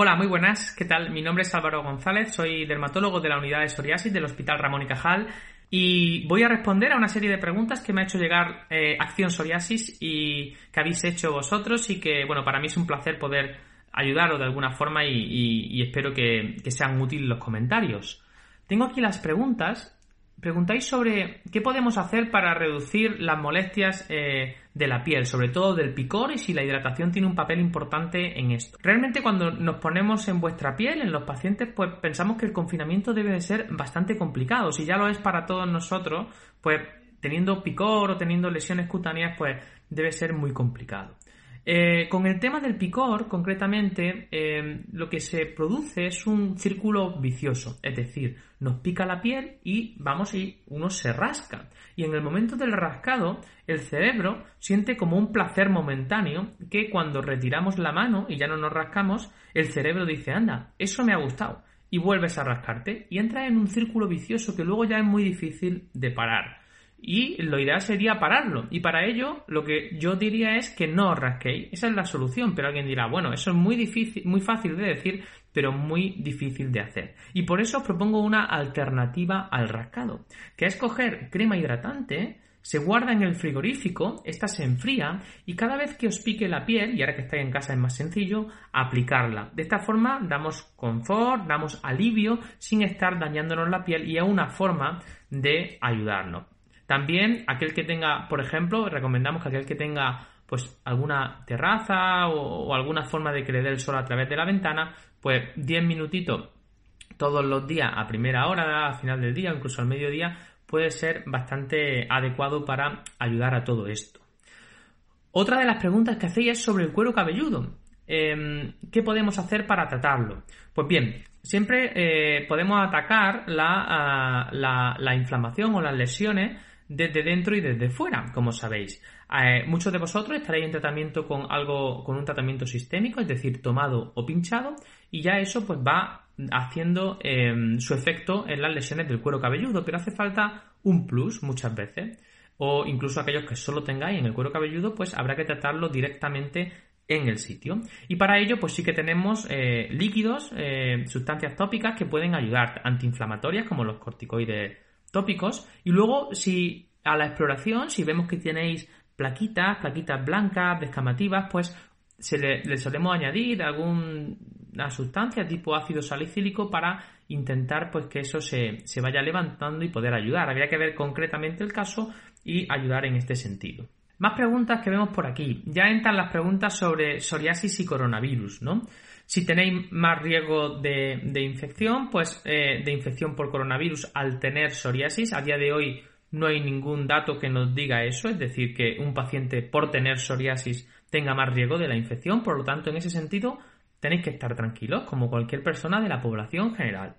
Hola, muy buenas. ¿Qué tal? Mi nombre es Álvaro González, soy dermatólogo de la unidad de psoriasis del Hospital Ramón y Cajal y voy a responder a una serie de preguntas que me ha hecho llegar eh, Acción Psoriasis y que habéis hecho vosotros y que, bueno, para mí es un placer poder ayudaros de alguna forma y, espero que, que sean útiles los comentarios. Tengo aquí las preguntas preguntáis sobre qué podemos hacer para reducir las molestias eh, de la piel, sobre todo del picor y si la hidratación tiene un papel importante en esto. Realmente cuando nos ponemos en vuestra piel, en los pacientes, pues pensamos que el confinamiento debe de ser bastante complicado. Si ya lo es para todos nosotros, pues teniendo picor o teniendo lesiones cutáneas, pues debe ser muy complicado. Eh, con el tema del picor, concretamente, eh, lo que se produce es un círculo vicioso, es decir, nos pica la piel y vamos y uno se rasca. Y en el momento del rascado, el cerebro siente como un placer momentáneo que cuando retiramos la mano y ya no nos rascamos, el cerebro dice, anda, eso me ha gustado. Y vuelves a rascarte y entras en un círculo vicioso que luego ya es muy difícil de parar y lo ideal sería pararlo. Y para ello, lo que yo diría es que no os rasquéis. Esa es la solución. Pero alguien dirá, bueno, eso es muy difícil, muy fácil de decir, pero muy difícil de hacer. Y por eso os propongo una alternativa al rascado, que es coger crema hidratante, se guarda en el frigorífico, esta se enfría y cada vez que os pique la piel, y ahora que estáis en casa es más sencillo, aplicarla. De esta forma damos confort, damos alivio sin estar dañándonos la piel y es una forma de ayudarnos. También aquel que tenga, por ejemplo, recomendamos que aquel que tenga pues alguna terraza o, alguna forma de que le dé el sol a través de la ventana, pues 10 minutitos todos los días a primera hora, a final del día, incluso al mediodía, puede ser bastante adecuado para ayudar a todo esto. Otra de las preguntas que hacéis es sobre el cuero cabelludo. Em, ¿Qué podemos hacer para tratarlo? Pues bien, siempre eh, podemos atacar la, la inflamación o las lesiones desde dentro y desde fuera, como sabéis. Eh, muchos de vosotros estaréis en tratamiento con algo, con un tratamiento sistémico, es decir, tomado o pinchado, y ya eso pues va haciendo em, su efecto en las lesiones del cuero cabelludo, pero hace falta un plus muchas veces. O incluso aquellos que solo tengáis en el cuero cabelludo, pues habrá que tratarlo directamente en el sitio. Y para ello, pues sí que tenemos eh, líquidos, eh, sustancias tópicas que pueden ayudar, antiinflamatorias como los corticoides tópicos. Y luego, si a la exploración, si vemos que tenéis plaquitas, plaquitas blancas, descamativas, pues se le, solemos añadir alguna sustancia tipo ácido salicílico para intentar pues que eso se, se vaya levantando y poder ayudar. Habría que ver concretamente el caso y ayudar en este sentido. Más preguntas que vemos por aquí. Ya entran las preguntas sobre psoriasis y coronavirus, ¿no? Si tenéis más riesgo de, infección, pues eh, de infección por coronavirus al tener psoriasis, a día de hoy no hay ningún dato que nos diga eso, es decir, que un paciente por tener psoriasis tenga más riesgo de la infección, por lo tanto, en ese sentido, tenéis que estar tranquilos, como cualquier persona de la población general.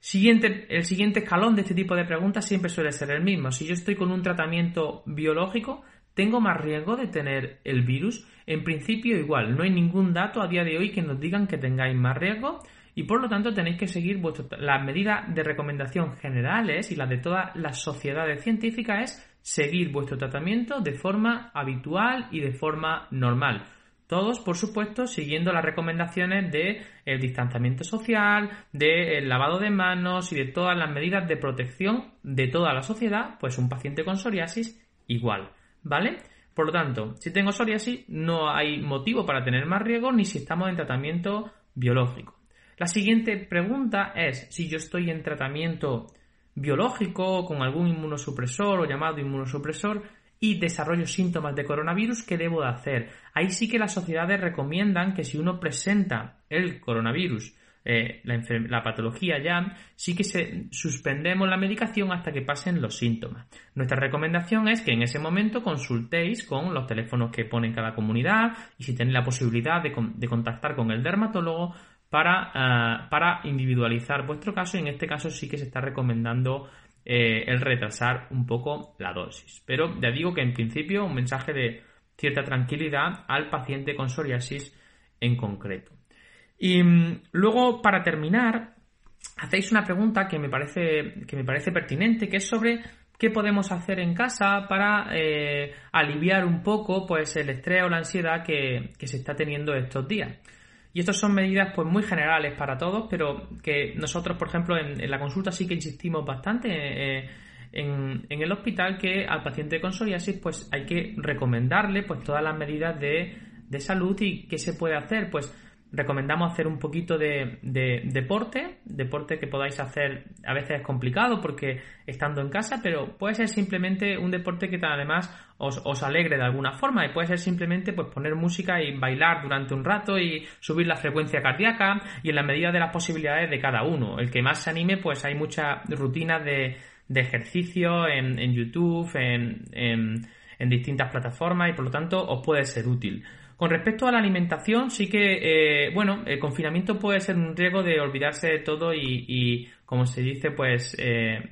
Siguiente, el siguiente escalón de este tipo de preguntas siempre suele ser el mismo. Si yo estoy con un tratamiento biológico, ¿Tengo más riesgo de tener el virus? En principio igual, no hay ningún dato a día de hoy que nos digan que tengáis más riesgo y por lo tanto tenéis que seguir las medidas de recomendación generales y las de todas las sociedades científicas es seguir vuestro tratamiento de forma habitual y de forma normal. Todos, por supuesto, siguiendo las recomendaciones de el distanciamiento social, del lavado de manos y de todas las medidas de protección de toda la sociedad, pues un paciente con psoriasis igual. ¿Vale? Por lo tanto, si tengo psoriasis, no hay motivo para tener más riesgo ni si estamos en tratamiento biológico. La siguiente pregunta es si yo estoy en tratamiento biológico con algún inmunosupresor o llamado inmunosupresor y desarrollo síntomas de coronavirus, ¿qué debo de hacer? Ahí sí que las sociedades recomiendan que si uno presenta el coronavirus eh, la, patología ya, sí que se, suspendemos la medicación hasta que pasen los síntomas. Nuestra recomendación es que en ese momento consultéis con los teléfonos que pone cada comunidad y si tenéis la posibilidad de, contactar con el dermatólogo para, para, individualizar vuestro caso y en este caso sí que se está recomendando eh, el retrasar un poco la dosis. Pero ya digo que en principio un mensaje de cierta tranquilidad al paciente con psoriasis en concreto. Y mm, luego, para terminar, hacéis una pregunta que me parece, que me parece pertinente, que es sobre qué podemos hacer en casa para eh, aliviar un poco pues, el estrés o la ansiedad que, se está teniendo estos días. Y estas son medidas pues muy generales para todos, pero que nosotros, por ejemplo, en, la consulta sí que insistimos bastante eh, en, el hospital que al paciente con psoriasis pues hay que recomendarle pues todas las medidas de, de salud y qué se puede hacer. Pues recomendamos hacer un poquito de, deporte, deporte que podáis hacer, a veces es complicado porque estando en casa, pero puede ser simplemente un deporte que además os, alegre de alguna forma y puede ser simplemente pues poner música y bailar durante un rato y subir la frecuencia cardíaca y en la medida de las posibilidades de cada uno. El que más se anime, pues hay muchas rutinas de, ejercicio en, YouTube, en distintas plataformas y por lo tanto os puede ser útil. Con respecto a la alimentación, sí que, eh, bueno, el confinamiento puede ser un riesgo de olvidarse de todo y, como se dice, pues eh,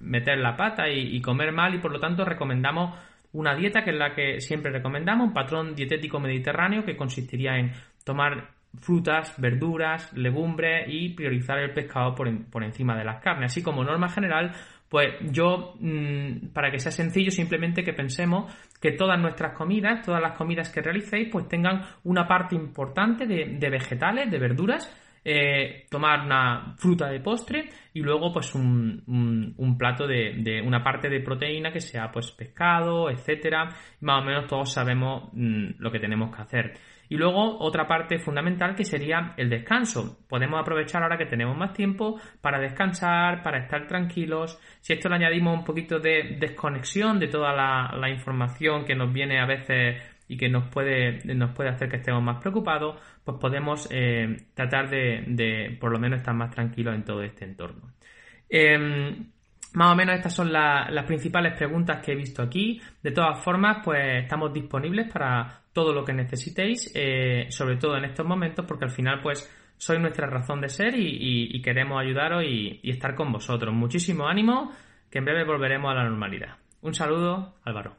meter la pata y, comer mal y por lo tanto recomendamos una dieta que es la que siempre recomendamos, un patrón dietético mediterráneo que consistiría en tomar frutas, verduras, legumbres y priorizar el pescado por, por encima de las carnes. Así como norma general, pues yo, mm, para que sea sencillo, simplemente que pensemos que todas nuestras comidas, todas las comidas que realicéis, pues tengan una parte importante de, vegetales, de verduras, eh, tomar una fruta de postre y luego pues un, plato de, de, una parte de proteína que sea pues pescado, etcétera. Más o menos todos sabemos mm, lo que tenemos que hacer. Y luego otra parte fundamental que sería el descanso. Podemos aprovechar ahora que tenemos más tiempo para descansar, para estar tranquilos. Si esto le añadimos un poquito de desconexión de toda la, información que nos viene a veces y que nos puede, nos puede hacer que estemos más preocupados, pues podemos eh, tratar de, por lo menos estar más tranquilos en todo este entorno. Em, más o menos estas son las principales preguntas que he visto aquí. De todas formas, pues estamos disponibles para todo lo que necesitéis, eh, sobre todo en estos momentos, porque al final, pues, sois nuestra razón de ser y, queremos ayudaros y, y estar con vosotros. Muchísimo ánimo, que en breve volveremos a la normalidad. Un saludo, Álvaro.